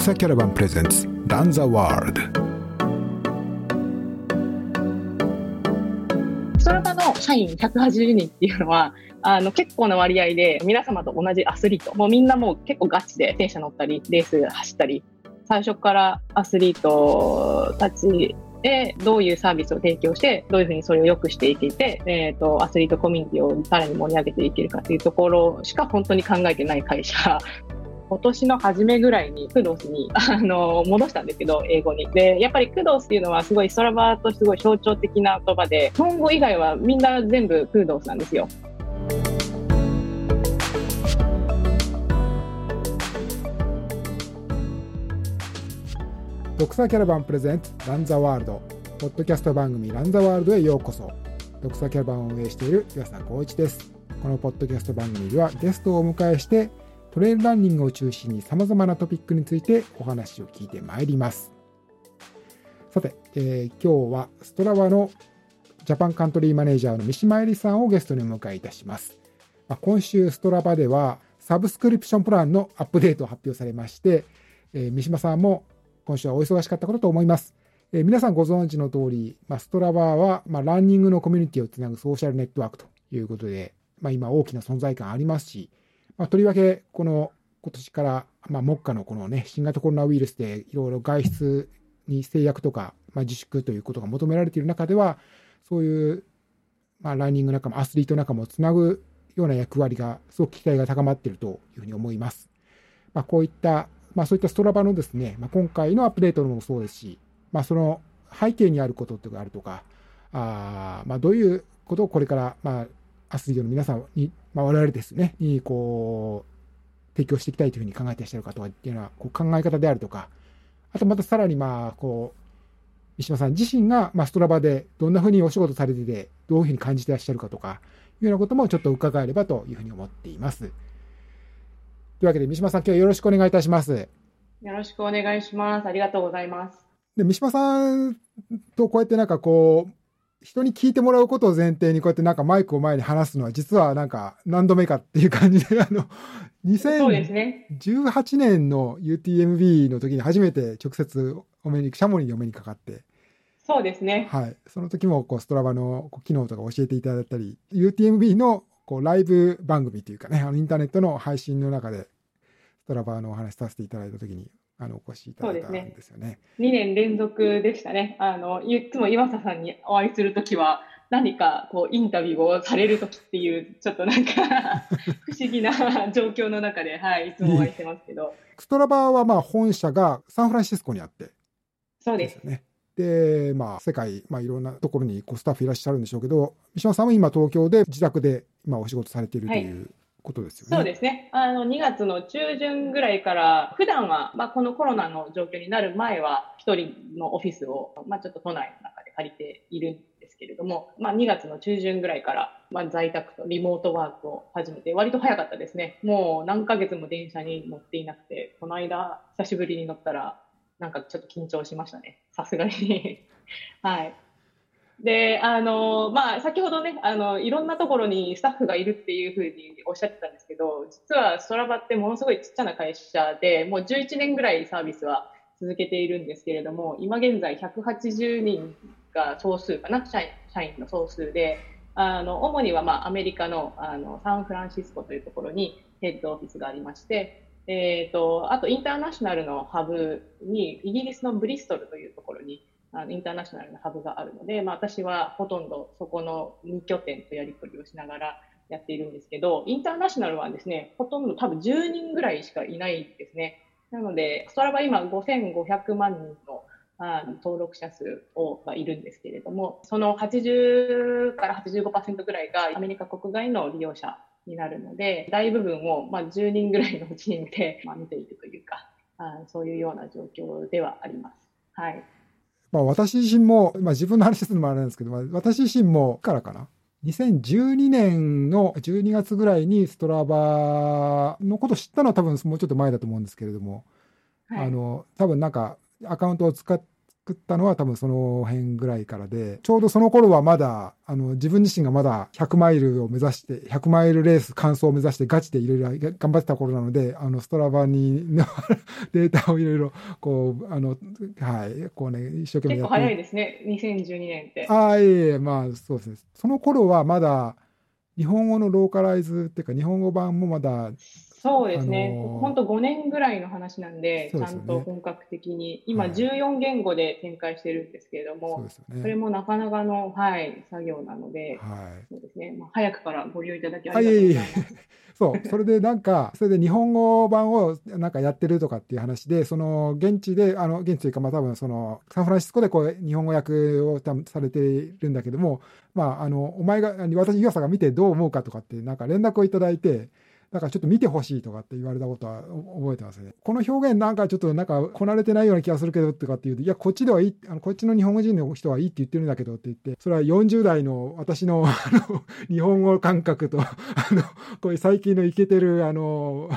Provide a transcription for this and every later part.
草キャラバンプレゼンツランザワールドストラバの社員180人っていうのはあの結構な割合で皆様と同じアスリート。もうみんなもう結構ガチで電車乗ったりレース走ったり最初からアスリートたちでどういうサービスを提供してどういうふうにそれを良くしていけて、えーと、アスリートコミュニティをさらに盛り上げていけるかというところしか本当に考えてない会社今年の初めぐらいにクドスに あの戻したんですけど英語に。でやっぱりクドスっていうのはすごいストラバとすごい象徴的な言葉で日本語以外はみんな全部クドスなんですよ。ドクサキャラバンプレゼンツランザワールド。ポッドキャスト番組ランザワールドへようこそ。ドクサキャラバンを運営している岩佐光一です。このポッドキャスト番組ではゲストをお迎えしてトレイルランニングを中心に様々なトピックについてお話を聞いてまいりますさて、えー、今日はストラバのジャパンカントリーマネージャーの三島恵里さんをゲストにお迎えいたします、まあ、今週ストラバではサブスクリプションプランのアップデートを発表されまして、えー、三島さんも今週はお忙しかったことと思います。えー、皆さんご存知の通り、まあ、ストラバは、まあ、ランニングのコミュニティをつなぐソーシャルネットワークということで、まあ、今大きな存在感ありますし、まあ、とりわけこの今年から、まあ、目下のこのね、新型コロナウイルスでいろいろ外出に制約とか、まあ、自粛ということが求められている中では、そういう、まあ、ランニング仲間、アスリート仲間をつなぐような役割が、すごく期待が高まっているというふうに思います。まあ、こういったまあ、そういったストラバのですね、まあ、今回のアップデートもそうですし、まあ、その背景にあることとかあるとか、あまあ、どういうことをこれから、まあ、アスリートの皆さんに、まあ、我々ですね、にこう、提供していきたいというふうに考えていらっしゃるかとかっていうのは、こう考え方であるとか、あとまたさらに、まあ、こう、三島さん自身が、まあ、ストラバでどんなふうにお仕事されてて、どういうふうに感じていらっしゃるかとか、いうようなこともちょっと伺えればというふうに思っています。というわけで、三島さん、今日はよろしくお願いいたします。よろしくお願いします。ありがとうございます。で、三島さんとこうやってなんかこう、人に聞いてもらうことを前提にこうやってなんかマイクを前に話すのは実はなんか何度目かっていう感じで、あの、2018年の UTMB の時に初めて直接お目に、シャモニーにお目にかかって、そうですね。はい。その時もこうストラバの機能とか教えていただいたり、UTMB のこうライブ番組というかね、あのインターネットの配信の中で、ストラバのお話させていただいた時に、あの、お越しいただいたんですよね。ね2年連続でしたね。あの、いつも岩佐さんにお会いするときは、何かこうインタビューをされるときっていう、ちょっとなんか 不思議な状況の中で、はい、いつもお会いしてますけど。ストラバはまあ本社がサンフランシスコにあって。そうです。ですね。で、まあ、世界、まあ、いろんなところにこうスタッフいらっしゃるんでしょうけど、三島さんは今東京で自宅で今お仕事されているということですよね。そうですね。あの、2月の中旬ぐらいから、普段は、まあ、このコロナの状況になる前は、一人のオフィスを、まあ、ちょっと都内の中で借りているんですけれども、まあ、2月の中旬ぐらいから、まあ、在宅とリモートワークを始めて、割と早かったですね。もう何ヶ月も電車に乗っていなくて、この間、久しぶりに乗ったら、なんかちょっと緊張しましたね。さすがに はい。で、あの、まあ、先ほどね、あの、いろんなところにスタッフがいるっていうふうにおっしゃってたんですけど、実はストラバってものすごいちっちゃな会社で、もう11年ぐらいサービスは続けているんですけれども、今現在180人が総数かな、社員社員の総数で、あの、主にはまあ、アメリカの、あの、サンフランシスコというところにヘッドオフィスがありまして、えっ、ー、と、あとインターナショナルのハブに、イギリスのブリストルというところに、あのインターナショナルなハブがあるので、まあ、私はほとんどそこの2拠点とやり取りをしながらやっているんですけど、インターナショナルはですね、ほとんど多分10人ぐらいしかいないですね。なので、ストラバ今5500万人のあの登録者数をがいるんですけれども、その80から85%ぐらいがアメリカ国外の利用者になるので、大部分を、まあ、10人ぐらいのチームで、まあ、見ているというかあ、そういうような状況ではあります。はい。まあ私自身も、まあ自分の話するのもあれなんですけど、まあ、私自身もからかな。2012年の12月ぐらいにストラバのこと知ったのは多分もうちょっと前だと思うんですけれども、はい、あの、多分なんかアカウントを使っ作ったのは多分その辺ぐらいからで、ちょうどその頃はまだ、あの、自分自身がまだ100マイルを目指して、100マイルレース完走を目指してガチでいろいろ頑張ってた頃なので、あの、ストラバに データをいろいろ、こう、あの、はい、こうね、一生懸命やって。結構早いですね、2012年って。ああ、いえいえ、まあ、そうですね。その頃はまだ、日本語のローカライズっていうか、日本語版もまだそうですね、本当、5年ぐらいの話なんで、でね、ちゃんと本格的に、今、14言語で展開してるんですけれども、そ、ね,、れもなかなかの、はい、作業なので、はい、そうですね。まあ、早くからご利用いただきありがとうございます。そう、それでなんか、それで日本語版をなんかやってるとかっていう話で、その現地で、あの現地というか、まあ多分そのサンフランシスコでこう日本語訳をされているんだけども、まあ、あのお前が、私、岩佐が見てどう思うかとかって、なんか連絡をいただいて、だからちょっと見てほしいとかって言われたことは覚えてますね。この表現なんかちょっとなんかこなれてないような気がするけどとかって言うと、いや、こっちではいい、あのこっちの日本語人の人はいいって言ってるんだけどって言って、それは40代の私のあの日本語感覚と、あの、こういう最近のイケてる、あの、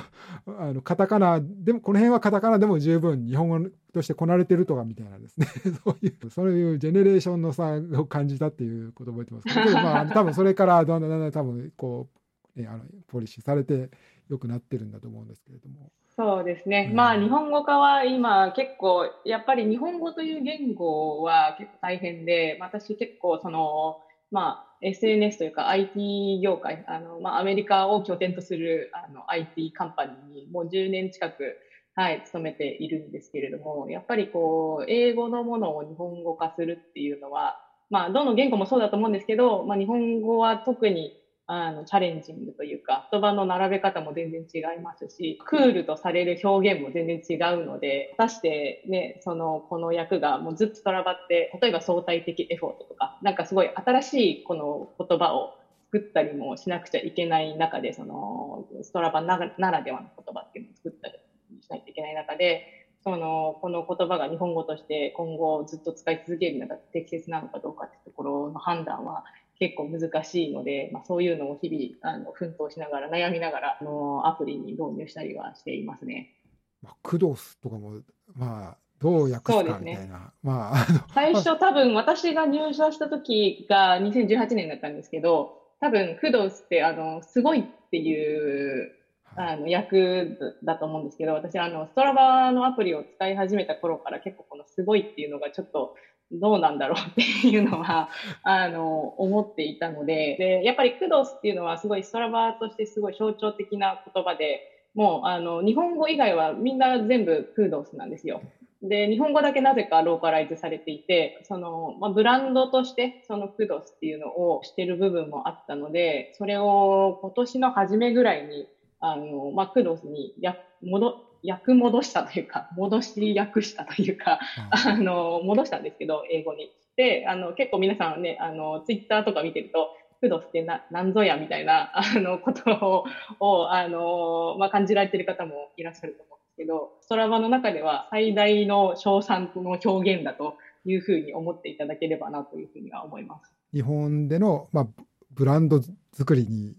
あの、カタカナ、でも、この辺はカタカナでも十分日本語としてこなれてるとかみたいなですね、そういう、そういうジェネレーションの差を感じたっていうことを覚えてますけど、まあ、多分それからだんだんだんだん多分こう、ね、あのポリシーされて良くなってるんだと思うんですけれども。そうですね、うん、まあ日本語化は今結構やっぱり日本語という言語は結構大変で私結構そのまあ SNS というか IT 業界あの、まあ、アメリカを拠点とするあの IT カンパニーにもう10年近くはい、勤めているんですけれども、やっぱりこう、英語のものを日本語化するっていうのは、まあ、どの言語もそうだと思うんですけど、まあ、日本語は特にあのチャレンジングというか言葉の並べ方も全然違いますしクールとされる表現も全然違うので果たしてねそのこの役がもうずっとトラバって例えば相対的エフォートとかなんかすごい新しいこの言葉を作ったりもしなくちゃいけない中でそのストラバならではの言葉っていうのを作ったりしないといけない中でそのこの言葉が日本語として今後ずっと使い続けるのが適切なのかどうかっていうところの判断は結構難しいので、まあ、そういうのを日々あの奮闘しながら悩みながらあのアプリに導入したりはしていますね。まあ、クドスとかも、まあ、どう訳すかみたいな。ね、まあ、最初多分私が入社した時が2018年だったんですけど、多分クドスってあのすごいっていうあの役だと思うんですけど、私あのストラバのアプリを使い始めた頃から結構このすごいっていうのがちょっとどうなんだろうっていうのは、あの、思っていたので、で、やっぱりクドスっていうのはすごいストラバーとしてすごい象徴的な言葉で、もう、あの、日本語以外はみんな全部クードスなんですよ。で、日本語だけなぜかローカライズされていて、その、まあ、ブランドとしてそのクドスっていうのをしてる部分もあったので、それを今年の初めぐらいに、あの、まあ、クドスにや戻、役戻したというか、戻し訳したというか、あの、戻したんですけど、英語に。で、あの、結構皆さんね、あの、ツイッターとか見てると、クドスってな、なんぞやみたいな、あの、ことを、をあの、まあ、感じられてる方もいらっしゃると思うんですけど、ストラバの中では最大の賞賛の表現だというふうに思っていただければなというふうには思います。日本での、まあ、ブランド作りに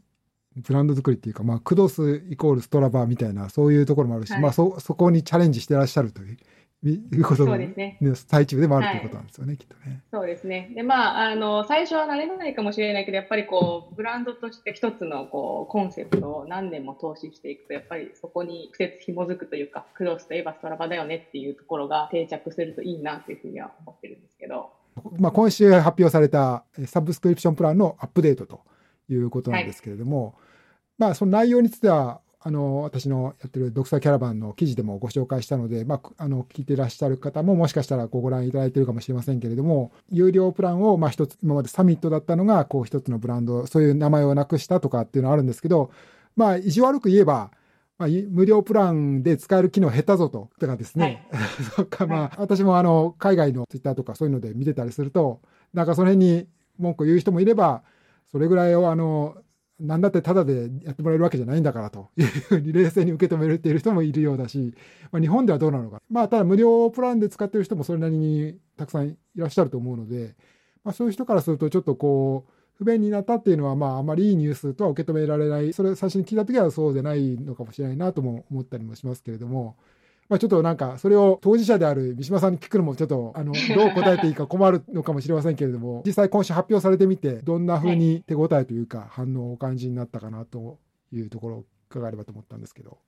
ブランド作りっていうか、まあ、クドスイコールストラバーみたいな、そういうところもあるし、はい、まあそ、そこにチャレンジしてらっしゃるという。いうことそうですね。最中でもあるということなんですよね、はい、きっとね。そうですね。で、まあ、あの、最初は慣れないかもしれないけど、やっぱりこう、ブランドとして一つのこう、コンセプトを何年も投資していくと、やっぱりそこに苦節紐づくというか、クロスといえばストラバだよねっていうところが定着するといいなというふうには思ってるんですけど。まあ、今週発表されたサブスクリプションプランのアップデートということなんですけれども、はいまあ、その内容については、あの、私のやってるドクサーキャラバンの記事でもご紹介したので、まあ、あの、聞いていらっしゃる方ももしかしたらご覧いただいているかもしれませんけれども、有料プランを、まあ一つ、今までサミットだったのが、こう一つのブランド、そういう名前をなくしたとかっていうのはあるんですけど、まあ、意地悪く言えば、まあ、無料プランで使える機能下手ぞと、とかですね。はい、まあ、私もあの、海外のツイッターとかそういうので見てたりすると、なんかその辺に文句を言う人もいれば、それぐらいをあの、何だってただでやってもらえるわけじゃないんだからと いうふうに冷静に受け止めるっている人もいるようだし、まあ、日本ではどうなのか。まあ、ただ無料プランで使ってる人もそれなりにたくさんいらっしゃると思うので、まあ、そういう人からするとちょっとこう、不便になったっていうのは、まあ、あまりいいニュースとは受け止められない。それ最初に聞いた時はそうでないのかもしれないなとも思ったりもしますけれども、まあ、ちょっとなんか、それを当事者である三島さんに聞くのも、ちょっと、あの、どう答えていいか困るのかもしれませんけれども、実際今週発表されてみて、どんなふうに手応えというか、反応をお感じになったかなというところを伺えればと思ったんですけど。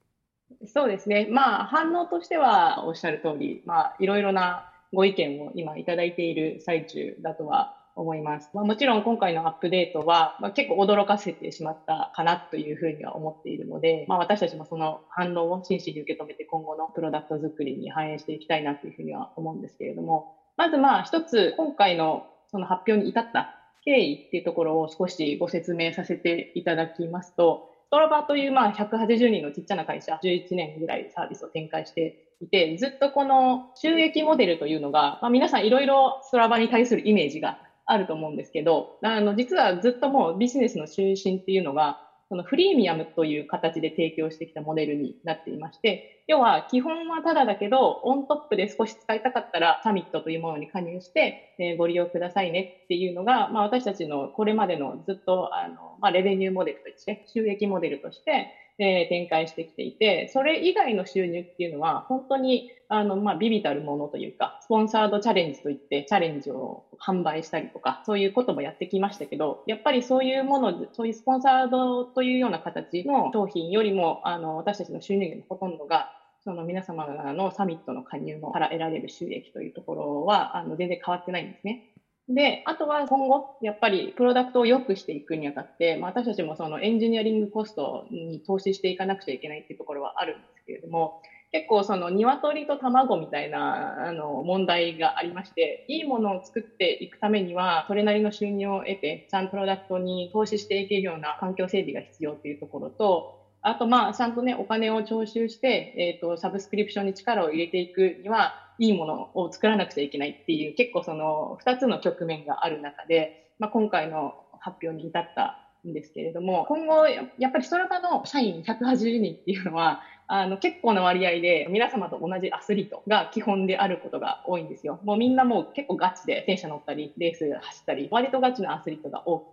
そうですね。まあ、反応としてはおっしゃる通り、まあ、いろいろなご意見を今いただいている最中だとは思います。まあ、もちろん今回のアップデートは、まあ、結構驚かせてしまったかなというふうには思っているので、まあ、私たちもその反応を真摯に受け止めて今後のプロダクト作りに反映していきたいなというふうには思うんですけれども、まずまあ一つ今回のその発表に至った経緯っていうところを少しご説明させていただきますと、ストラバというまあ180人のちっちゃな会社、11年ぐらいサービスを展開していて、ずっとこの収益モデルというのが、まあ、皆さんいろいろストラバに対するイメージがあると思うんですけど、あの、実はずっともうビジネスの中心っていうのが、そのフリーミアムという形で提供してきたモデルになっていまして、要は基本はただだけど、オントップで少し使いたかったらサミットというものに加入して、え、ご利用くださいねっていうのが、まあ私たちのこれまでのずっと、あの、まあレベニューモデルとして、収益モデルとして、えー、展開してきていて、それ以外の収入っていうのは、本当に、あの、まあ、ビビたるものというか、スポンサードチャレンジといって、チャレンジを販売したりとか、そういうこともやってきましたけど、やっぱりそういうもの、そういうスポンサードというような形の商品よりも、あの、私たちの収入源のほとんどが、その皆様のサミットの加入から得られる収益というところは、あの、全然変わってないんですね。で、あとは今後、やっぱりプロダクトを良くしていくにあたって、まあ、私たちもそのエンジニアリングコストに投資していかなくちゃいけないっていうところはあるんですけれども、結構その鶏と卵みたいなあの問題がありまして、いいものを作っていくためには、それなりの収入を得て、ちゃんとプロダクトに投資していけるような環境整備が必要というところと、あとまあ、ちゃんとね、お金を徴収して、えっ、ー、と、サブスクリプションに力を入れていくには、いいものを作らなくちゃいけないっていう、結構その2つの局面がある中で、まあ、今回の発表に至ったんですけれども、今後、やっぱりストラバの社員180人っていうのは、あの、結構な割合で皆様と同じアスリートが基本であることが多いんですよ。もうみんなもう結構ガチで自転車乗ったり、レース走ったり、割とガチなアスリートが多く、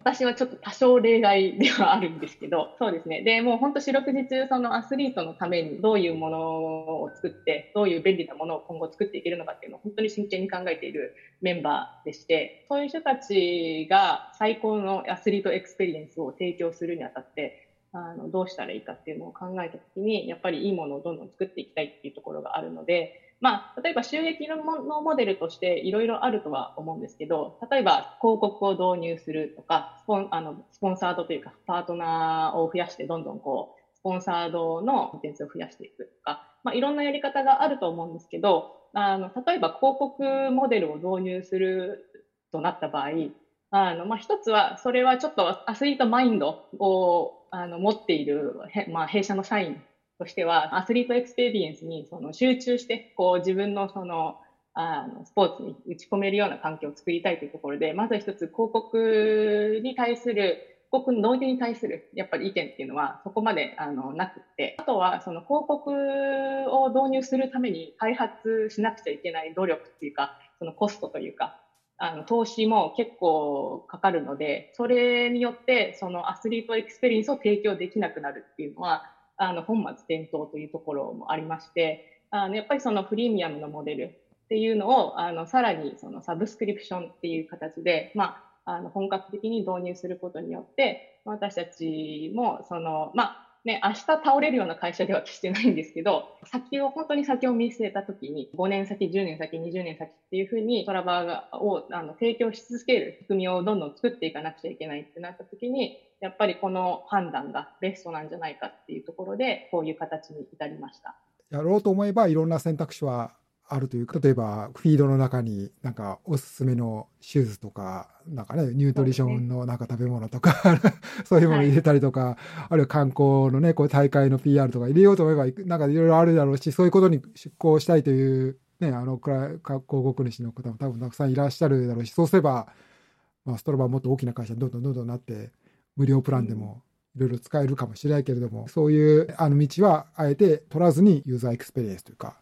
私はちょっと多少例外ではあるんですけど、そうですね。で、もう本当四六時中、そのアスリートのためにどういうものを作って、どういう便利なものを今後作っていけるのかっていうのを本当に真剣に考えているメンバーでして、そういう人たちが最高のアスリートエクスペリエンスを提供するにあたって、あのどうしたらいいかっていうのを考えたときに、やっぱりいいものをどんどん作っていきたいっていうところがあるので、まあ、例えば収益のモデルとしていろいろあるとは思うんですけど、例えば広告を導入するとか、スポンあのスポンサードというか、パートナーを増やしてどんどんこう、スポンサードのコンテンツを増やしていくとか、まあ、いろんなやり方があると思うんですけど、あの例えば広告モデルを導入するとなった場合、あのまあ、一つは、それはちょっとアスリートマインドをあの持っている、まあ、弊社の社員としては、アスリートエクスペリエンスにその集中して、こう自分のその、あの、スポーツに打ち込めるような環境を作りたいというところで、まず一つ広告に対する、広告の導入に対する、やっぱり意見っていうのは、そこまで、あの、なくて、あとは、その広告を導入するために開発しなくちゃいけない努力っていうか、そのコストというか、あの、投資も結構かかるので、それによって、そのアスリートエクスペリエンスを提供できなくなるっていうのは、あの本末転倒というところもありまして、あのやっぱりそのプレミアムのモデルっていうのをあのさらにそのサブスクリプションっていう形で、まあ、あの本格的に導入することによって私たちもその、まあね、明日倒れるような会社では決してないんですけど、先を、本当に先を見据えた時に、5年先、10年先、20年先っていうふうにストラバをあの提供し続ける仕組みをどんどん作っていかなくちゃいけないってなった時に、やっぱりこの判断がベストなんじゃないかっていうところで、こういう形に至りました。やろうと思えばいろんな選択肢はあるというか、例えばフィードの中になんかおすすめのシューズとか、なんかね、ニュートリションのなんか食べ物とか、そういうもの入れたりとか、はい、あるいは観光のね、こう大会の PR とか入れようと思えば、なんかいろいろあるだろうし、そういうことに出向したいという、ね、あの、広告主の方も多分たくさんいらっしゃるだろうし、そうすれば、まあ、ストロバはもっと大きな会社にどんどんどんどんなって、無料プランでもいろいろ使えるかもしれないけれども、そういうあの道はあえて取らずにユーザーエクスペリエンスというか、ま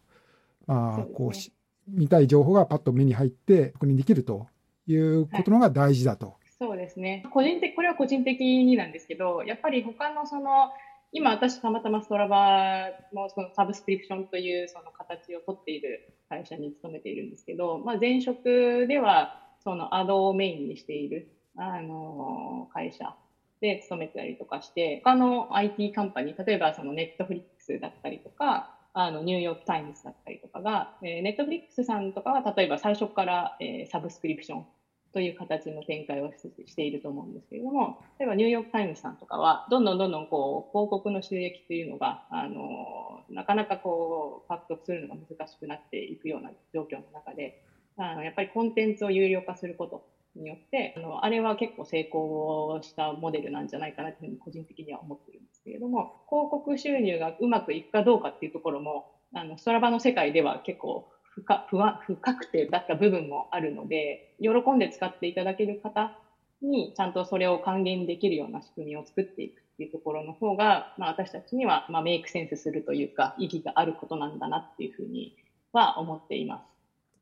あ、こうし、見たい情報がパッと目に入って確認できるということのが大事だと。はい、そうですね。個人的、これは個人的になんですけど、やっぱり他のその、今私たまたまストラバのそのサブスクリプションというその形をとっている会社に勤めているんですけど、まあ、前職ではそのアドをメインにしている、あの会社で勤めてたりとかして、他の IT カンパニー、例えばそのネットフリックスだったりとか、あのニューヨーク・タイムズだったりとかが、え、ネットフリックスさんとかは例えば最初から、えー、サブスクリプションという形の展開をしていると思うんですけれども、例えばニューヨーク・タイムズさんとかは、どんどんどんどんこう広告の収益というのが、あのなかなかこう獲得するのが難しくなっていくような状況の中で、あのやっぱりコンテンツを有料化することによってあのあれは結構成功したモデルなんじゃないかなというふうに個人的には思ってるんですけれども広告収入がうまくいくかどうかっていうところもあのストラバの世界では結構不可不不確定だった部分もあるので喜んで使っていただける方にちゃんとそれを還元できるような仕組みを作っていくっていうところの方が、まあ、私たちには、まあ、メイクセンスするというか意義があることなんだなっていうふうには思っています。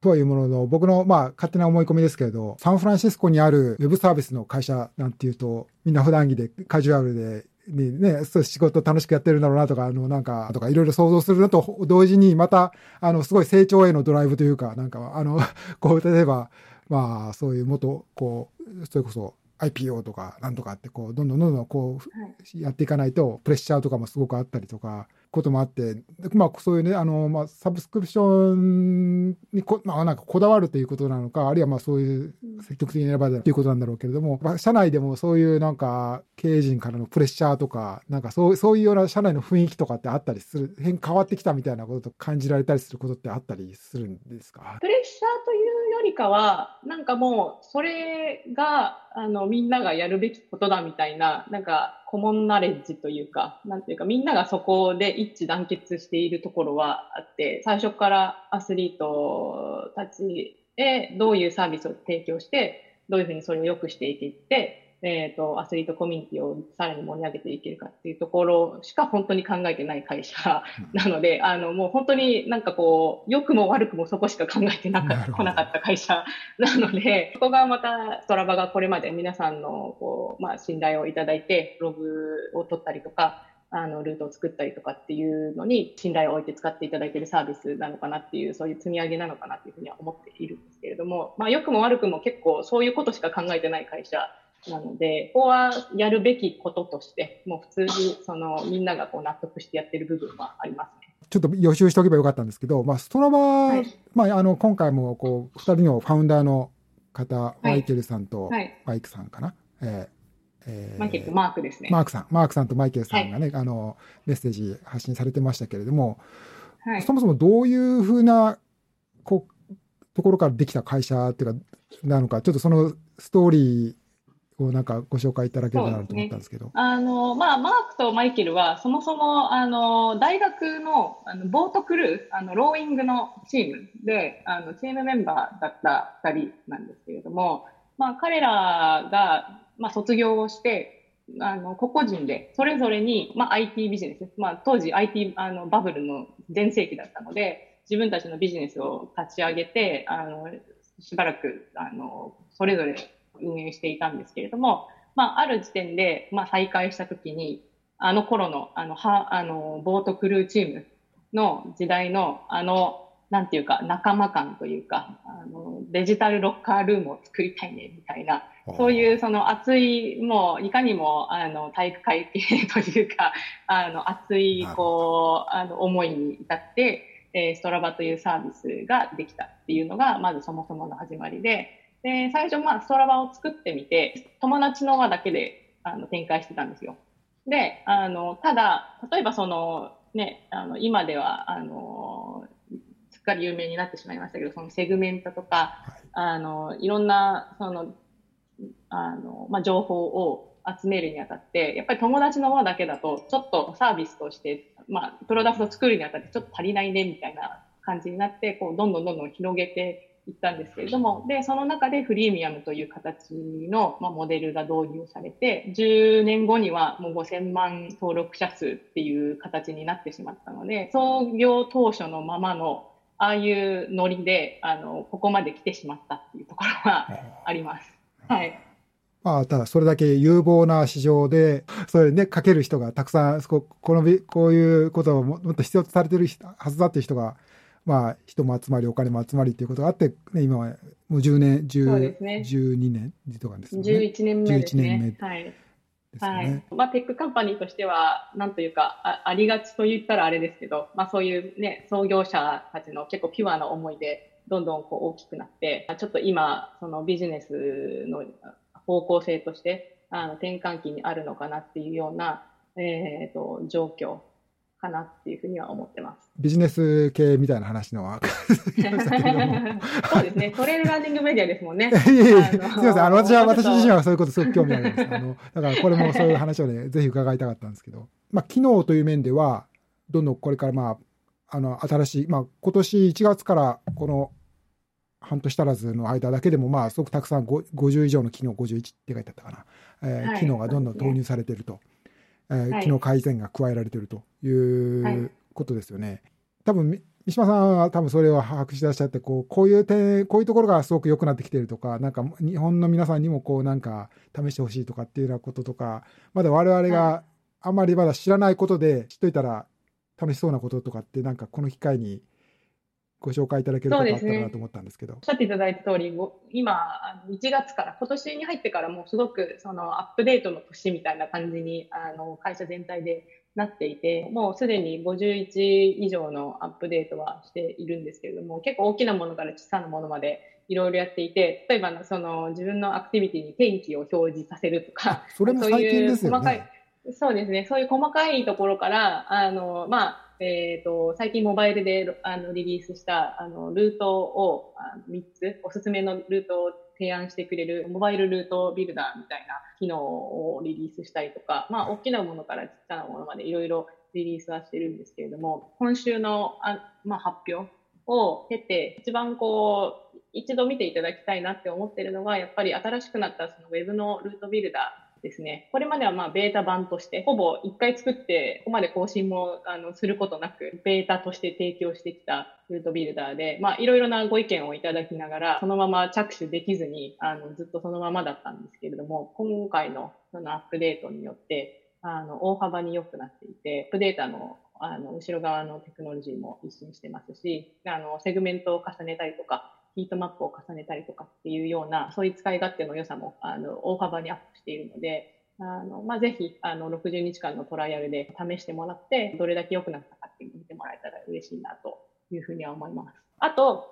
とはいうものの、僕のまあ勝手な思い込みですけれど、サンフランシスコにあるウェブサービスの会社なんていうと、みんな普段着でカジュアルで、にね、そう仕事楽しくやってるんだろうなとか、あの、なんか、とかいろいろ想像するのと同時に、また、あの、すごい成長へのドライブというか、なんか、あの、こう、例えば、まあ、そういう元、こう、それこそ、IPO とかなんとかってこうどんどんどんどんこうやっていかないとプレッシャーとかもすごくあったりとかこともあって、まあ、そういうね、あの、まあ、サブスクリプションにこ、まあ、なんかこだわるということなのか、あるいはまあ、そういう積極的に選ばれるということなんだろうけれども、まあ、社内でもそういうなんか、経営陣からのプレッシャーとか、なんかそうそういうような社内の雰囲気とかってあったりする、変変わってきたみたいなことと感じられたりすることってあったりするんですか？プレッシャーというよりかは、なんかもう、それが、あの、みんながやるべきことだみたいな、なんか、コモンナレッジというか、なんていうか、みんながそこで一致団結しているところはあって、最初からアスリートたちへどういうサービスを提供して、どういうふうにそれを良くしていって、えっ、ー、と、アスリートコミュニティをさらに盛り上げていけるかっていうところしか本当に考えてない会社なので、あの、もう本当になんかこう、良くも悪くもそこしか考えてなか来なかった会社なので、そこがまたストラバがこれまで皆さんのこう、まあ、信頼をいただいて、ログを取ったりとか、あのルートを作ったりとかっていうのに信頼を置いて使っていただいているサービスなのかなっていうそういう積み上げなのかなっていうふうには思っているんですけれども、まあ、良くも悪くも結構そういうことしか考えてない会社なので、ここはやるべきこととして、もう普通にそのみんながこう納得してやってる部分はありますね。ちょっと予習しておけばよかったんですけど、まあ、ストラバ、はい、まあ、あの今回もこう2人のファウンダーの方、はい、マイケルさんとマイクさんかな、えーえー、マイケルマークですね。マークさん、マークさんとマイケルさんがね、はい、あのメッセージ発信されてましたけれども、はい、そもそもどういうふうなこうところからできた会社っていうか、なのか、ちょっとそのストーリーをなんかご紹介いただければなと思ったんですけど。ね、あの、まあ、マークとマイケルは、そもそも、あの、大学の、あの、ボートクルー、あの、ローイングのチームで、あの、チームメンバーだった二人なんですけれども、まあ、彼らが、まあ、卒業をして、あの、個々人で、それぞれに、まあ、IT ビジネス、まあ、当時 IT、あの、バブルの全盛期だったので、自分たちのビジネスを立ち上げて、あの、しばらく、あの、それぞれ運営していたんですけれども、まあ、ある時点で、まあ、再開したときに、あの頃の、あの、は、あの、ボートクルーチームの時代の、あの、なんていうか、仲間感というか、あの、デジタルロッカールームを作りたいね、みたいな、そういうその熱い、もう、いかにも、あの、体育会系というか、あの、熱い、こう、あの、思いに至って、えー、ストラバというサービスができたっていうのが、まずそもそもの始まりで、で、最初、まあ、ストラバを作ってみて、友達の輪だけであの展開してたんですよ。で、あの、ただ、例えばその、ね、あの、今では、あの、すっかり有名になってしまいましたけど、そのセグメントとか、はい、あの、いろんな、その、あの、まあ、情報を集めるにあたって、やっぱり友達の輪だけだと、ちょっとサービスとして、まあ、プロダクトを作るにあたってちょっと足りないね、みたいな感じになって、こう、どんどんどんどん広げて行ったんですけれども、で、その中でフリーミアムという形の、まあ、モデルが導入されて、10年後にはもう5000万登録者数っていう形になってしまったので、創業当初のままの、ああいうノリで、あの、ここまで来てしまったっていうところはあります。はい。まあ、ただそれだけ有望な市場で、それね、かける人がたくさん、この、こういうことをもっと必要とされてるはずだっていう人が、まあ、人も集まり、お金も集まりっていうことがあって、ね、今はもう10年、10、ね、12年とかですね。11年目ですね。11年目。はい。ね。はい。まあ、テックカンパニーとしては、なんというか、あありがちと言ったらあれですけど、まあ、そういうね、創業者たちの結構ピュアな思いで、どんどんこう大きくなって、ちょっと今、そのビジネスの方向性として、あの転換期にあるのかなっていうような、えーと、状況かなっていうふうには思ってます。ビジネス系みたいな話のは そうですね。トレールランニングメディアですもんね。いえいえ、すみません。あの、私は、私自身はそういうことすごく興味あります。あの、だからこれもそういう話をね、ぜひ伺いたかったんですけど。まあ、機能という面では、どんどんこれからまあ、あの、新しい、まあ、今年1月からこの半年足らずの間だけでも、まあ、すごくたくさん50以上の機能、51って書いてあったかな、えー、はい、機能がどんどん投入されていると、えー、機能改善が加えられているということですよね。はい、多分三島さんは多分それを把握し出しちゃって、こう、こういう点、こういうところがすごく良くなってきてるとか、なんか日本の皆さんにもこうなんか試してほしいとかっていうようなこととか、まだ我々があんまりまだ知らないことで知っといたら楽しそうなこととかって、なんかこの機会にご紹介いただけることあったらなと思ったんですけど。おっしゃっていただいた通り、今、1月から、今年に入ってからもうすごくそのアップデートの年みたいな感じに、あの、会社全体でなっていて、もうすでに51以上のアップデートはしているんですけれども、結構大きなものから小さなものまでいろいろやっていて、例えばその自分のアクティビティに天気を表示させるとか、それも最近ですよね。そうですね。そういう細かいところから、あの、まあ、えっ、ー、と、最近モバイルであのリリースしたあのルートをあの3つ、おすすめのルートを提案してくれるモバイルルートビルダーみたいな機能をリリースしたりとか、まあ、大きなものから小さなものまでいろいろリリースはしてるんですけれども、今週のあ、まあ、発表を経て、一番こう、一度見ていただきたいなって思ってるのは、やっぱり新しくなったそのウェブのルートビルダーですね。これまではまあベータ版として、ほぼ1回作って、ここまで更新もあのすることなく、ベータとして提供してきたルートビルダーで、まあいろいろなご意見をいただきながら、そのまま着手できずに、あのずっとそのままだったんですけれども、今回のそのアップデートによって、あの大幅に良くなっていて、マップデータのあの後ろ側のテクノロジーも一新してますし、あのセグメントを重ねたりとか、ヒートマップを重ねたりとかっていうような、そういう使い勝手の良さも、あの、大幅にアップしているので、あの、まあ、ぜひ、あの、60日間のトライアルで試してもらって、どれだけ良くなったかって見てもらえたら嬉しいなというふうには思います。あと、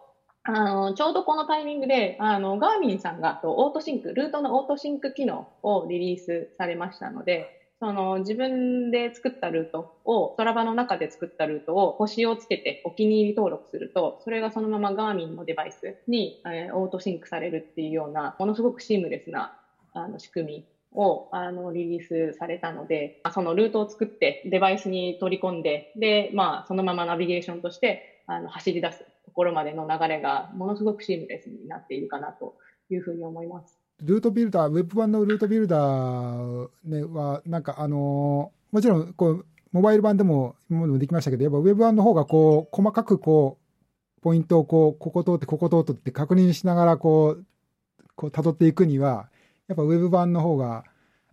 あの、ちょうどこのタイミングで、あの、ガーミンさんが、オートシンク、ルートのオートシンク機能をリリースされましたので、その自分で作ったルートを、ストラバの中で作ったルートを星をつけてお気に入り登録すると、それがそのままガーミンのデバイスに、えー、オートシンクされるっていうような、ものすごくシームレスなあの仕組みをあのリリースされたので、そのルートを作ってデバイスに取り込んで、で、まあ、そのままナビゲーションとしてあの走り出すところまでの流れがものすごくシームレスになっているかなというふうに思います。ルートビルダー、ウェブ版のルートビルダー、ね、は、なんかあのー、もちろん、こう、モバイル版でも、今までもできましたけど、やっぱウェブ版の方が、こう、細かく、こう、ポイントを、こう、ここ通って、ここ通ってって確認しながら、こう、こう、辿っていくには、やっぱウェブ版の方が、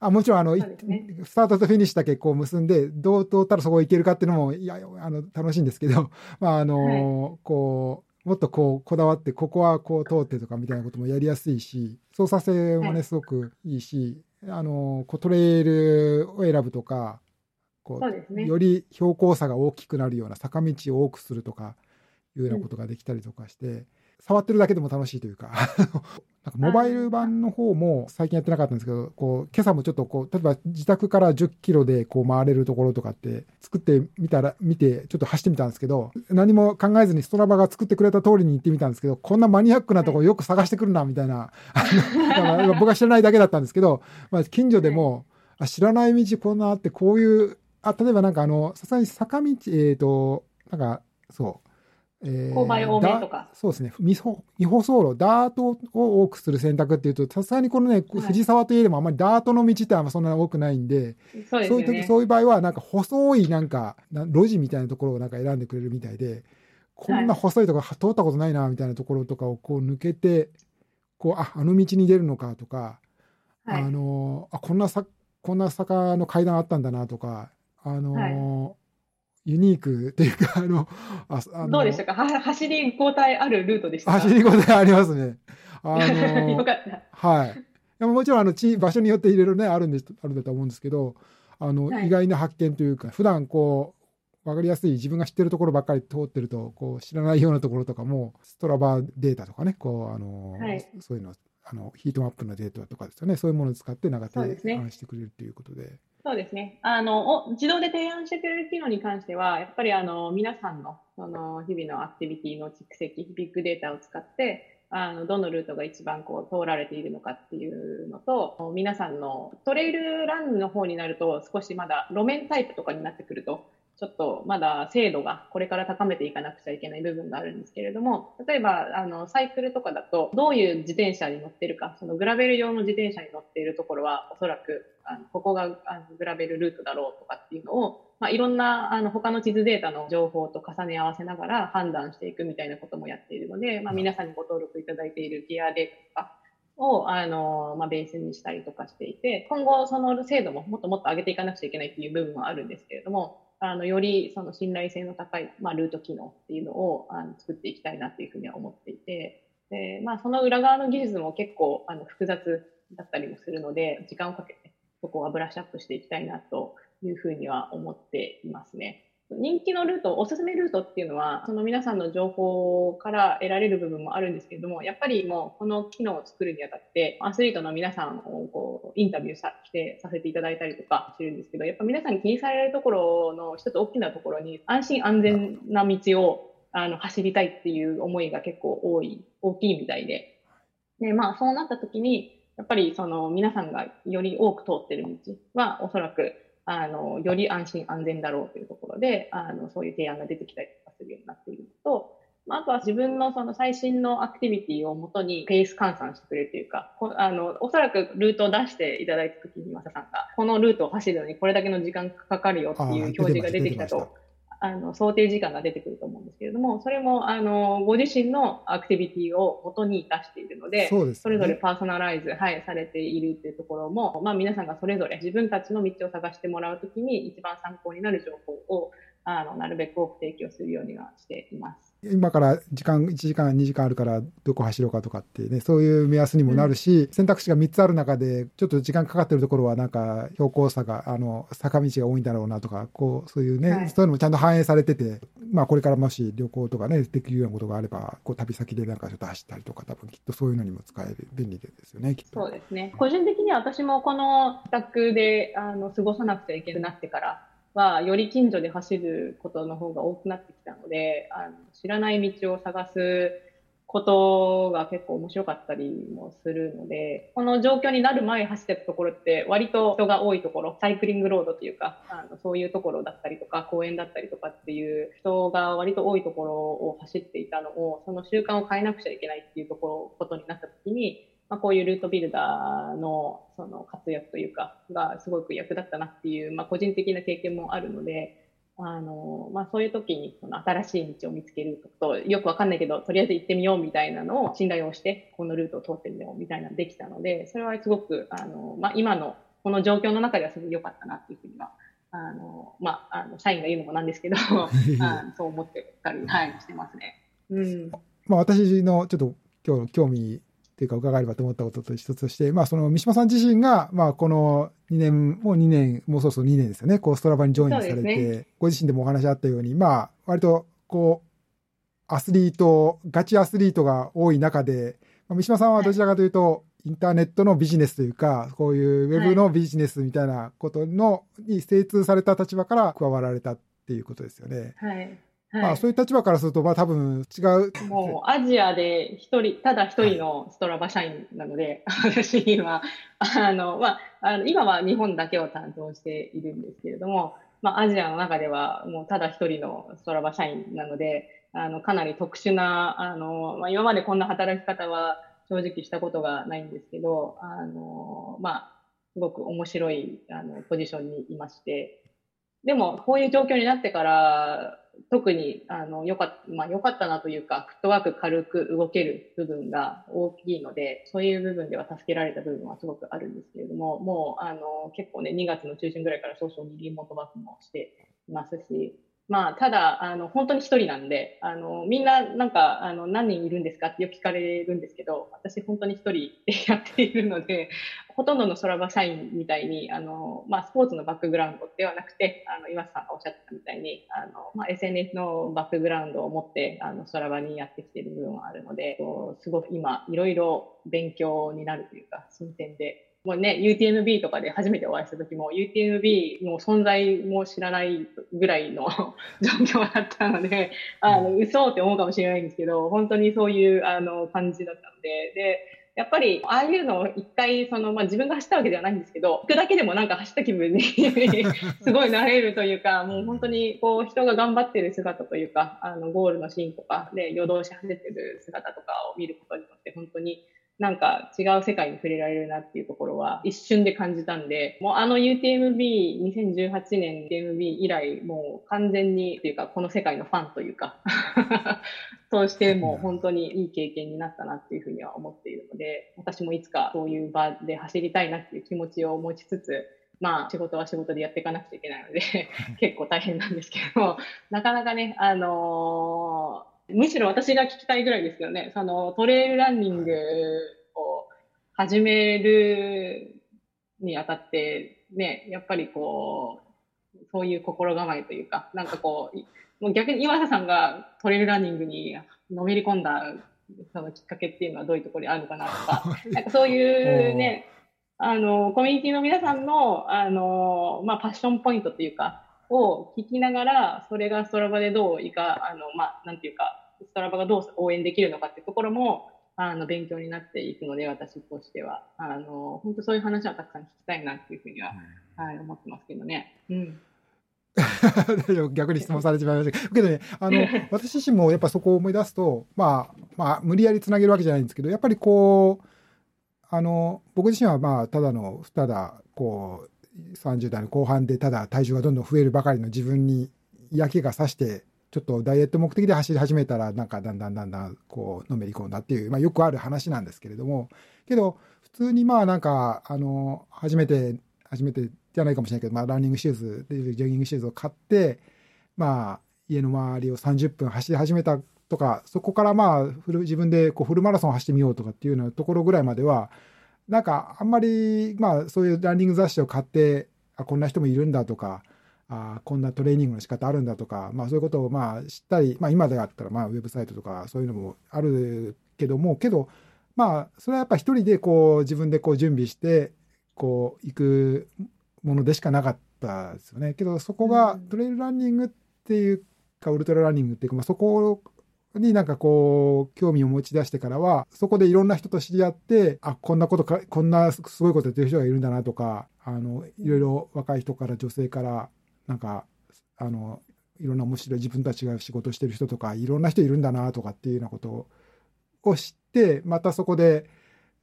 あもちろんあの、ね、スタートとフィニッシュだけこう結んで、どう通ったらそこ行けるかっていうのも、いや、あの、楽しいんですけど、まあ、あの、はい、こう、もっとこうこだわってここはこう通ってとかみたいなこともやりやすいし操作性もねすごくいいしあのこうトレイルを選ぶとかこう、ね、より標高差が大きくなるような坂道を多くするとかいうようなことができたりとかして、触ってるだけでも楽しいというか。なんかモバイル版の方も最近やってなかったんですけど、こう、今朝もちょっとこう、例えば自宅から10キロでこう回れるところとかって作ってみたら、見て、ちょっと走ってみたんですけど、何も考えずにストラバが作ってくれた通りに行ってみたんですけど、こんなマニアックなところよく探してくるな、みたいな、あの、僕は知らないだけだったんですけど、まあ、近所でも、あ知らない道こんなあって、こういう、あ、例えばなんかあの、さすがに坂道、えっ、ー、と、なんか、そう、えー、勾配多めとか。そうですね。未舗走路、ダートを多くする選択っていうと、さすがにこのね、藤沢といえどもあんまりダートの道ってあんまそんな多くないんで、そう、ね、いう時、そういう場合は、なんか細いなんか、路地みたいなところをなんか選んでくれるみたいで、こんな細いとこ通ったことないな、みたいなところとかをこう抜けて、こう、あ、あの道に出るのかとか、はい、あのあこんなさこんな坂の階段あったんだなとかあの、はい、ユニークっていうかあのああのどうでしたか？は走り交代あるルートでした走り交代ありますね。あの よかった。はい。もちろんあの地場所によっていろいろねあるんですあるんだと思うんですけどあの、はい、意外な発見というか普段こう分かりやすい自分が知ってるところばっかり通ってるとこう知らないようなところとかもストラバデータとかねこうあの、はい、そういうのあのヒートマップのデータとかですよねそういうものを使って長手提案してくれるということで。そうですね。あの、自動で提案してくれる機能に関しては、やっぱりあの、皆さんの、その、日々のアクティビティの蓄積、ビッグデータを使って、あの、どのルートが一番こう通られているのかっていうのと、皆さんのトレイルランの方になると少しまだ路面タイプとかになってくると、ちょっとまだ精度がこれから高めていかなくちゃいけない部分があるんですけれども、例えば、あの、サイクルとかだと、どういう自転車に乗ってるか、そのグラベル用の自転車に乗っているところは、おそらく、あのここがあのグラベルルートだろうとかっていうのを、まあ、いろんな、あの、他の地図データの情報と重ね合わせながら判断していくみたいなこともやっているので、まあ、皆さんにご登録いただいているギアデータとか、を、あの、まあ、ベースにしたりとかしていて、今後その精度ももっともっと上げていかなくちゃいけないっていう部分はあるんですけれども、あの、よりその信頼性の高い、まあ、ルート機能っていうのをあの作っていきたいなっていうふうには思っていて、で、まあ、その裏側の技術も結構あの複雑だったりもするので、時間をかけてそこはブラッシュアップしていきたいなというふうには思っていますね。人気のルート、おすすめルートっていうのは、その皆さんの情報から得られる部分もあるんですけれども、やっぱりもうこの機能を作るにあたって、アスリートの皆さんをこうインタビューさしてさせていただいたりとかしてるんですけど、やっぱ皆さん気にされるところの一つ大きなところに、安心安全な道をあの走りたいっていう思いが結構多い、大きいみたいで。で、まあそうなった時に、やっぱりその皆さんがより多く通ってる道はおそらくあの、より安心安全だろうというところで、あの、そういう提案が出てきたりとかするようになっているのと、まあ、あとは自分のその最新のアクティビティをもとにペース換算してくれるというか、あの、おそらくルートを出していただいたときに、マサさんが、このルートを走るのにこれだけの時間かかるよっていう表示が出てきたとあの、想定時間が出てくると思うんですけれども、それも、あの、ご自身のアクティビティを元に出しているので、そ、ね、れぞれパーソナライズ、はい、されているっていうところも、まあ皆さんがそれぞれ自分たちの道を探してもらうときに一番参考になる情報を、あの、なるべく多く提供するようにはしています。今から時間、1時間、2時間あるからどこ走ろうかとかってね、そういう目安にもなるし、うん、選択肢が3つある中で、ちょっと時間かかってるところはなんか標高差が、あの、坂道が多いんだろうなとか、こう、そういうね、はい、そういうのもちゃんと反映されてて、まあこれからもし旅行とかね、できるようなことがあれば、こう旅先でなんかちょっと走ったりとか、多分きっとそういうのにも使える、便利ですよね、きっと。そうですね。個人的には私もこの自宅で、あの、過ごさなくちゃいけなくなってから、は、より近所で走ることの方が多くなってきたので、あの知らない道を探すことが結構面白かったりもするので、この状況になる前走ってたところって割と人が多いところ、サイクリングロードというか、あのそういうところだったりとか、公園だったりとかっていう人が割と多いところを走っていたのを、その習慣を変えなくちゃいけないっていうところ、ことになった時に、まあ、こういうルートビルダーのその活躍というか、がすごく役立ったなっていう、まあ、個人的な経験もあるので、あの、まあ、そういう時にその新しい道を見つけると、よくわかんないけど、とりあえず行ってみようみたいなのを信頼をして、このルートを通ってみようみたいなのできたので、それはすごく、あの、まあ、今のこの状況の中ではすごく良かったなっていうふうには、あの、まあ、あの、社員が言うのもなんですけど、あそう思ってたり、はい、してますね。うん。まあ、私のちょっと今日興味っていうか伺えればと思ったことと一つとして、まあその三島さん自身が、まあこの2年、もう2年、もうそうそう2年ですよね、こうストラバにジョインされて、ね、ご自身でもお話あったように、まあ割とこう、アスリート、ガチアスリートが多い中で、まあ、三島さんはどちらかというと、インターネットのビジネスというか、こういうウェブのビジネスみたいなことの、に精通された立場から加わられたっていうことですよね。はい。はい、まあ、そういう立場からすると、まあ多分違う。もうアジアで一人、ただ一人のストラバ社員なので、はい、私は、あの、まあ、あの、今は日本だけを担当しているんですけれども、まあアジアの中ではもうただ一人のストラバ社員なので、あの、かなり特殊な、あの、まあ今までこんな働き方は正直したことがないんですけど、あの、まあ、すごく面白い、あの、ポジションにいまして、でも、こういう状況になってから、特に、あの、よかった、まあ良かったなというか、フットワーク軽く動ける部分が大きいので、そういう部分では助けられた部分はすごくあるんですけれども、もう、あの、結構ね、2月の中旬ぐらいから少々にリモートワークもしていますし、まあ、ただ、あの、本当に一人なんで、あの、みんな、なんか、あの、何人いるんですかってよく聞かれるんですけど、私本当に一人でやっているので、ほとんどの空場社員みたいに、あの、まあ、スポーツのバックグラウンドではなくて、あの、岩瀬さんがおっしゃってたみたいに、あの、まあ、SNS のバックグラウンドを持って、あの、空場にやってきている部分はあるので、すごく今、いろいろ勉強になるというか、新鮮で、もうね、UTMB とかで初めてお会いした時も、UTMB の存在も知らないぐらいの 状況だったので、あの、嘘って思うかもしれないんですけど、本当にそういう、あの、感じだったので、で、やっぱり、ああいうのを一回、その、まあ、自分が走ったわけではないんですけど、行くだけでもなんか走った気分に すごいなれるというか、もう本当に、こう、人が頑張ってる姿というか、あの、ゴールのシーンとかで夜通し走ってる姿とかを見ることによって、本当に、なんか違う世界に触れられるなっていうところは一瞬で感じたんで、もうあの UTMB2018 年 UTMB 以来もう完全にっていうかこの世界のファンというか そうしても本当にいい経験になったなっていうふうには思っているので、私もいつかそういう場で走りたいなっていう気持ちを持ちつつ、まあ仕事は仕事でやっていかなくちゃいけないので 結構大変なんですけど、なかなかね、あのーむしろ私が聞きたいぐらいですけどね、そのトレイルランニングを始めるにあたって、ね、やっぱりこう、そういう心構えというか、なんかこう、もう逆に岩佐さんがトレイルランニングにのめり込んだそのきっかけっていうのはどういうところにあるのかなとか、なんかそういうね、あの、コミュニティの皆さんの、あの、まあ、パッションポイントっていうか、を聞きながら、それがストラバでどういか、あの、まあ、なんていうか、ストラバがどう応援できるのかっていうところも、あの、勉強になっていくので、私としては。あの、本当そういう話はたくさん聞きたいなっていうふうには、うん、はい、思ってますけどね。うん。逆に質問されてしまいましたけどね、あの、私自身もやっぱそこを思い出すと、まあ、まあ、無理やりつなげるわけじゃないんですけど、やっぱりこう、あの、僕自身はまあ、ただの、ただ、こう、30代の後半でただ体重がどんどん増えるばかりの自分に嫌気がさして、ちょっとダイエット目的で走り始めたら、なんかだんだんだんだんこうのめり込んだっていう、まあよくある話なんですけれども、けど、普通にまあなんか、あの、初めて、初めてじゃないかもしれないけど、まあランニングシューズ、ジョギングシューズを買って、まあ家の周りを30分走り始めたとか、そこからまあフル自分でこうフルマラソン走ってみようとかっていうようなところぐらいまでは、なんかあんまりまあそういうランニング雑誌を買って、あ、こんな人もいるんだとか、あこんなトレーニングの仕方あるんだとか、まあ、そういうことをまあ知ったり、まあ、今であったらまあウェブサイトとかそういうのもあるけどもけどまあそれはやっぱ一人でこう自分でこう準備してこう行くものでしかなかったですよね。けどそこがトレイルランニングっていうかウルトラランニングっていうか、まあ、そこになんかこう興味を持ち出してからはそこでいろんな人と知り合ってあこんなことかこんなすごいことやってる人がいるんだなとかあのいろいろ若い人から女性からなんかあのいろんな面白い自分たちが仕事してる人とかいろんな人いるんだなとかっていうようなことを知ってまたそこで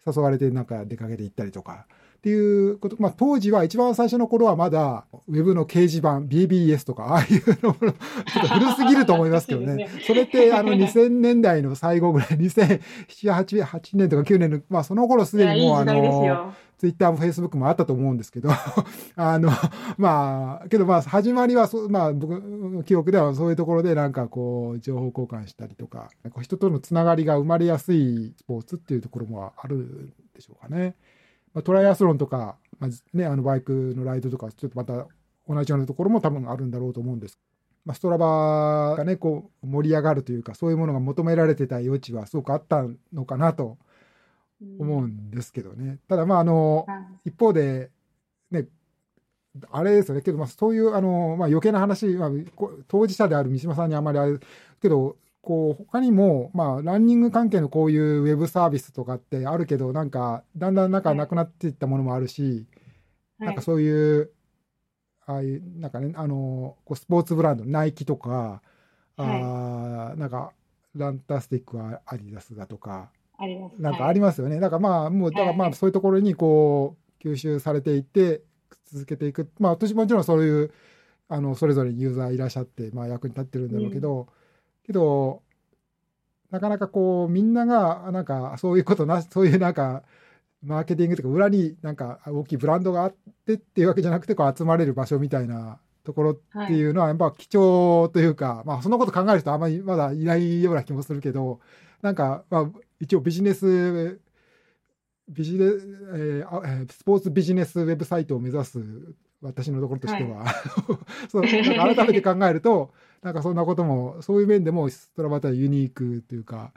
誘われてなんか出かけて行ったりとか。っていうこと、まあ、当時は一番最初の頃はまだウェブの掲示板 BBS とかああいうのちょっと古すぎると思いますけどね。それってあの2000年代の最後ぐらい2007、8, 8年とか9年の、まあ、その頃すでにもうあのツイッターもフェイスブックもあったと思うんですけど あの、まあ、けどまあ、始まりはそ、まあ、僕の記憶ではそういうところでなんかこう、情報交換したりとか、人とのつながりが生まれやすいスポーツっていうところもあるんでしょうかね。まあ、トライアスロンとか、まあ、ね、あのバイクのライドとか、ちょっとまた同じようなところも多分あるんだろうと思うんです。まあ、ストラバがね、こう盛り上がるというか、そういうものが求められてた余地はすごくあったのかなと思うんですけどね。ただまああの、一方で、ね、あれですよね。けど、まあ、そういう、あの、まあ、余計な話、まあ、当事者である三島さんにあまりあれ、けど、こう、他にも、まあ、ランニング関係のこういうウェブサービスとかってあるけど、なんか、だんだんなんかなくなっていったものもあるし、はい、なんかそういう、ああいう、なんかね、あの、こうスポーツブランド、ナイキとか、はい、あなんか、ランタスティックはアディダスだとか、あります。なんかありますよね。だからまあ、もう、だからまあ、そういうところにこう、吸収されていって、続けていく。まあ、私もちろんそういう、あの、それぞれユーザーいらっしゃって、まあ役に立ってるんだろうけど、うん、けど、なかなかこう、みんなが、なんか、そういうことな、そういうなんか、マーケティングとか裏になんか大きいブランドがあってっていうわけじゃなくて、こう集まれる場所みたいなところっていうのは、やっぱ貴重というか、はい、まあそんなこと考える人あんまりまだいないような気もするけど、なんか、まあ一応ビジネス、ビジネ、えー、スポーツビジネスウェブサイトを目指す私のところとしては、はい、そう改めて考えるとなんかそんなこともそういう面でもストラバタはユニークというか、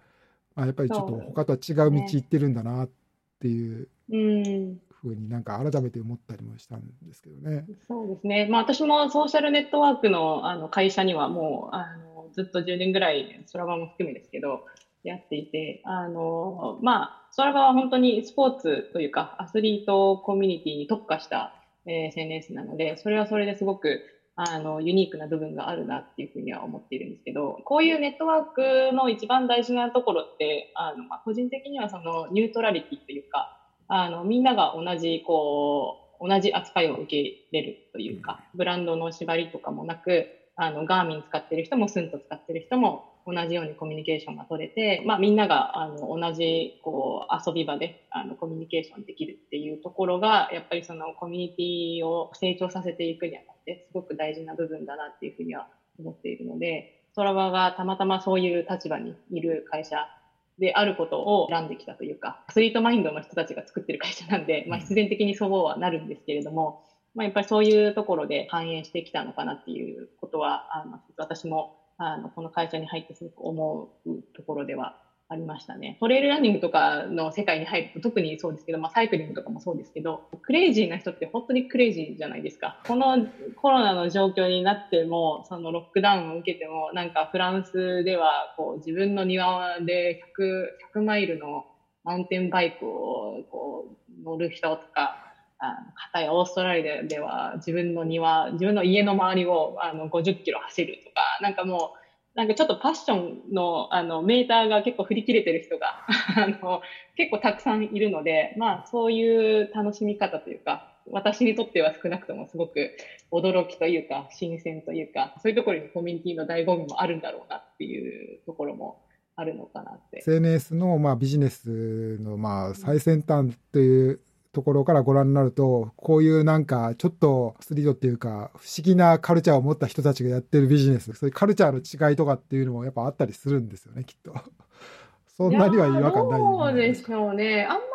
まあ、やっぱりちょっと他とは違う道行ってるんだなっていうふうになんか改めて思ったりもしたんですけどね。そうですね、まあ、私もソーシャルネットワークのあの会社にはもうあのずっと10年ぐらいストラバも含めですけどやっていて、あの、まあ、ストラバは本当にスポーツというか、アスリートコミュニティに特化したえ SNS なので、それはそれですごくあのユニークな部分があるなっていうふうには思っているんですけど、こういうネットワークの一番大事なところって、あのまあ、個人的にはそのニュートラリティというか、あのみんなが同じこう同じ扱いを受け入れるというか、ブランドの縛りとかもなく、あのガーミン使ってる人もスンと使ってる人も同じようにコミュニケーションが取れて、まあ、みんながあの同じこう遊び場であのコミュニケーションできるっていうところがやっぱりそのコミュニティを成長させていくにあたってすごく大事な部分だなっていうふうには思っているのでトラバがたまたまそういう立場にいる会社であることを選んできたというかアスリートマインドの人たちが作ってる会社なんで、まあ、必然的にそうはなるんですけれども、まあ、やっぱりそういうところで反映してきたのかなっていうことはあの私もあの、この会社に入ってすごく思うところではありましたね。トレイルランニングとかの世界に入ると特にそうですけど、まあ、サイクリングとかもそうですけど、クレイジーな人って本当にクレイジーじゃないですか。このコロナの状況になっても、そのロックダウンを受けても、なんかフランスではこう自分の庭で100、100マイルのマウンテンバイクをこう乗る人とか、あの、片やオーストラリアでは自分の庭、自分の家の周りをあの50キロ走るとか、なんかもう、なんかちょっとパッションのあのメーターが結構振り切れてる人が あの結構たくさんいるので、まあそういう楽しみ方というか、私にとっては少なくともすごく驚きというか、新鮮というか、そういうところにコミュニティの醍醐味もあるんだろうなっていうところもあるのかなって。SNS のまあビジネスのまあ最先端というところからご覧になると、こういうなんかちょっとスリードっていうか、不思議なカルチャーを持った人たちがやってるビジネス、そういうカルチャーの違いとかっていうのもやっぱあったりするんですよね、きっと。そんなには違和感ないそうでしょうね。あん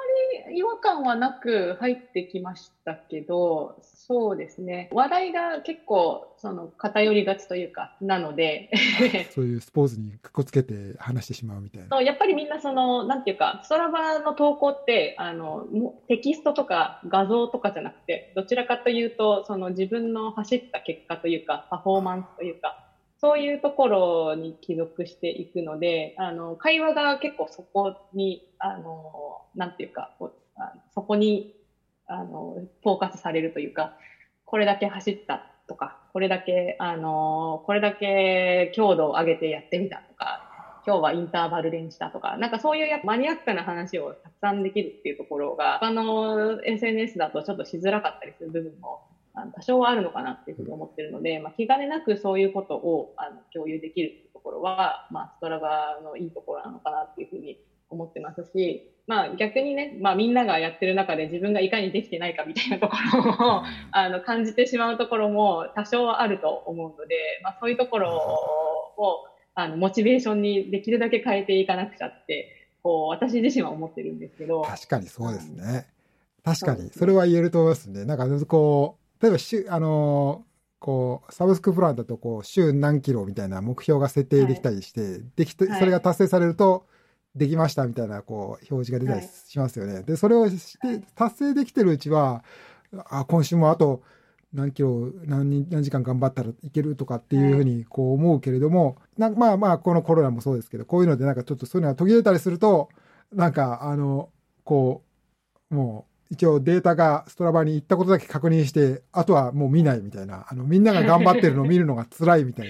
違和感はなく入ってきましたけど、そうですね。話題が結構、その、偏りがちというか、なので そういうスポーツにかっこつけて話してしまうみたいな。やっぱりみんなその、なんていうか、ストラバの投稿って、あの、テキストとか画像とかじゃなくて、どちらかというと、その自分の走った結果というか、パフォーマンスというか、そういうところに帰属していくので、あの、会話が結構そこに、あの、なんていうか、そこに、あの、フォーカスされるというか、これだけ走ったとか、これだけ、あの、これだけ強度を上げてやってみたとか、今日はインターバル練したとか、なんかそういうやマニアックな話をたくさんできるっていうところが、他の SNS だとちょっとしづらかったりする部分もあの多少はあるのかなっていうふうに思ってるので、まあ、気兼ねなくそういうことをあの共有できるっていうところは、まあ、ストラバのいいところなのかなっていうふうに思ってますし、まあ、逆にね、まあ、みんながやってる中で自分がいかにできてないかみたいなところをあの感じてしまうところも多少はあると思うので、まあ、そういうところをあのモチベーションにできるだけ変えていかなくちゃってこう私自身は思ってるんですけど。確かにそうですね、確かにそれは言えると思いますね。なんかこう例えば週、あのこう、サブスクプランだと、こう、週何キロみたいな目標が設定できたりして、はい、できて、それが達成されると、できましたみたいな、こう、表示が出たりしますよね。はい、で、それをして、達成できてるうちは、あ、今週もあと何キロ、何何時間頑張ったらいけるとかっていうふうに、こう思うけれども、なまあまあ、このコロナもそうですけど、こういうのでなんかちょっとそういうのが途切れたりすると、なんか、あの、こう、もう、一応データがストラバに行ったことだけ確認して、あとはもう見ないみたいな、あの、みんなが頑張ってるのを見るのが辛いみたい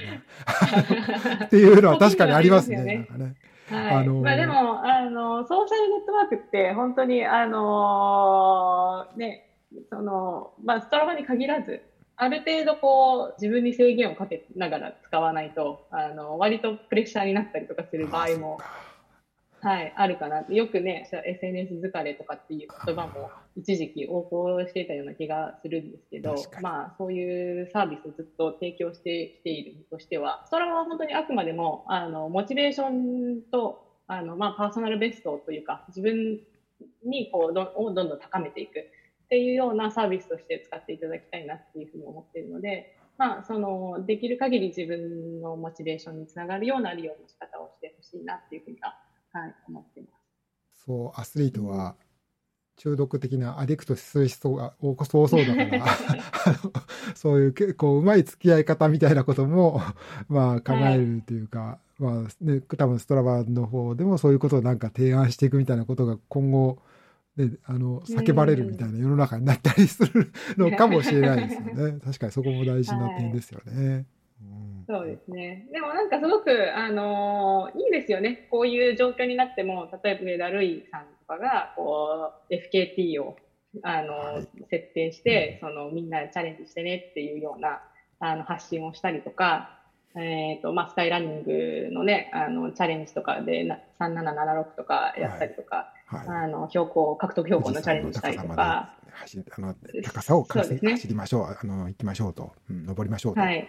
な、っていうのは確かにありますね。ねはい、あのー、まあでも、あの、ソーシャルネットワークって本当に、あのー、ね、その、まあ、ストラバに限らず、ある程度こう、自分に制限をかけながら使わないと、あの、割とプレッシャーになったりとかする場合も、はい、あるかな。よくね、SNS 疲れとかっていう言葉も一時期横行していたような気がするんですけど、まあ、そういうサービスをずっと提供してきているとしては、それは本当にあくまでも、あの、モチベーションと、あの、まあ、パーソナルベストというか、自分にこうどをどんどん高めていくっていうようなサービスとして使っていただきたいなっていうふうに思っているので、まあ、その、できる限り自分のモチベーションにつながるような利用の仕方をしてほしいなっていうふうにははい、思ってます。そう、アスリートは中毒的なアディクトする人が多そうだから そういう結構うまい付き合い方みたいなことも、まあ考えるというか、はい、まあね、多分ストラバの方でもそういうことをなんか提案していくみたいなことが今後、ね、あの、叫ばれるみたいな世の中になったりするのかもしれないですよね。確かにそこも大事な点ですよね。はいそうですね。でもなんかすごく、あのー、いいですよね。こういう状況になっても、例えば上田るいさんとかが、こう、FKT を、あのーはい、設定して、その、みんなでチャレンジしてねっていうような、あの、発信をしたりとか、えっ、ー、と、まあ、スカイランニングのね、あの、チャレンジとかで、3776とかやったりとか、はい。はい、あの、標高、獲得標高のチャレンジしたりとか、走あの高さを稼い、ね、走りましょう、あの、行きましょうと、うん、登りましょうと。はい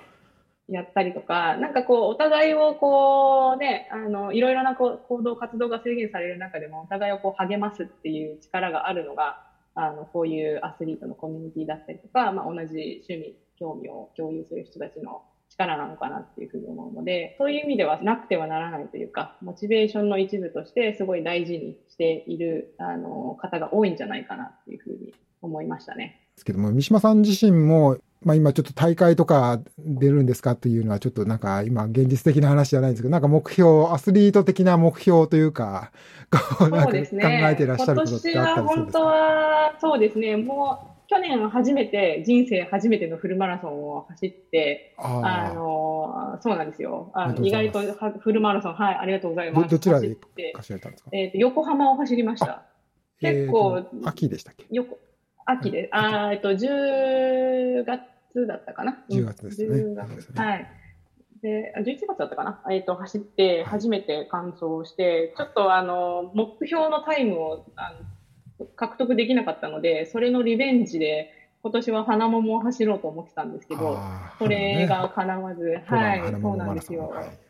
やったりとか、なんかこう、お互いをこうね、あの、いろいろなこう行動、活動が制限される中でも、お互いをこう励ますっていう力があるのが、あの、こういうアスリートのコミュニティだったりとか、まあ、同じ趣味、興味を共有する人たちの力なのかなっていうふうに思うので、そういう意味ではなくてはならないというか、モチベーションの一部としてすごい大事にしている、あの、方が多いんじゃないかなっていうふうに思いましたね。ですけども、三島さん自身もまあ今ちょっと大会とか出るんですかっていうのはちょっとなんか今現実的な話じゃないんですけど、なんか目標、アスリート的な目標というか、こうなんか考えてらっしゃることってあったりするんですか、ね、今年は本当はそうですね、もう去年初めて、人生初めてのフルマラソンを走って、あの、そうなんですよ。あの意外とフルマラソン、はい、ありがとうございます。どちらで走られたんですか？えっ、ー、と、横浜を走りました。結構、えー、秋でしたっけ？横秋で、あえっと、10月だったかな？10月ですね。月はい。で、11月だったかな？えっ、ー、と、走って初めて完走して、ちょっとあの、目標のタイムをあの獲得できなかったので、それのリベンジで、今年は花桃を走ろうと思ってたんですけど、それが叶わず、ね、はい、そうなんですよ。はい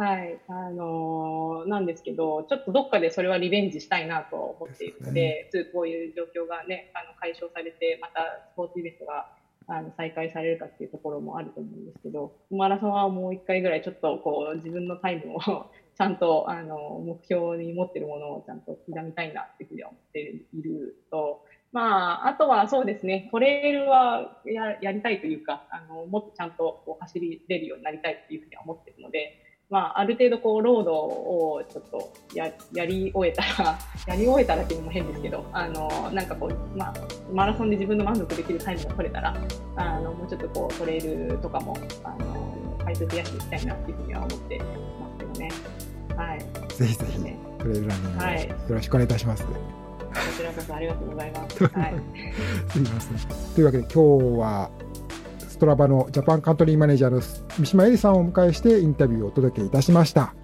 はい、あのー、なんですけど、ちょっとどっかでそれはリベンジしたいなと思っているので、でね、こういう状況がね、あの解消されて、またスポーツイベントがあの再開されるかっていうところもあると思うんですけど、マラソンはもう一回ぐらいちょっとこう自分のタイムを ちゃんとあの目標に持ってるものをちゃんと刻みたいなっていうふうに思っていると、まあ、あとはそうですね、トレイルはややりたいというか、あのもっとちゃんとこう走りれるようになりたいっていうふうには思ってるので、まあ、ある程度こう、ロードをちょっとややり終えたら、やり終えたらっていうのも変ですけど、あの、なんかこう、まあ、マラソンで自分の満足できるタイムが取れたら、あの、もうちょっとこう、トレイルとかも、あの、回数増やしていきたいなっていうふうには思ってますけどね。はい。ぜひぜひ、ね、トレイルランニング、はい、よろしくお願いいたします。こちらこそありがとうございます。はい。すみません。というわけで、今日は、トラバのジャパンカントリーマネージャーの三島恵里さんをお迎えしてインタビューをお届けいたしました。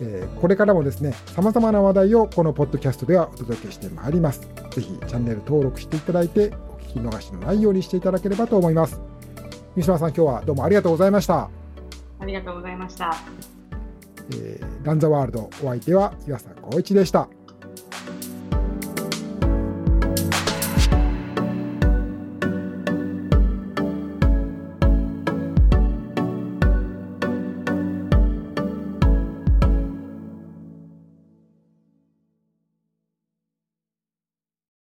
えー、これからもですね、様々な話題をこのポッドキャストではお届けしてまいります。ぜひチャンネル登録していただいて、お聞き逃しのないようにしていただければと思います。三島さん、今日はどうもありがとうございました。ありがとうございました。えー、ランザワールドお相手は岩佐光一でした。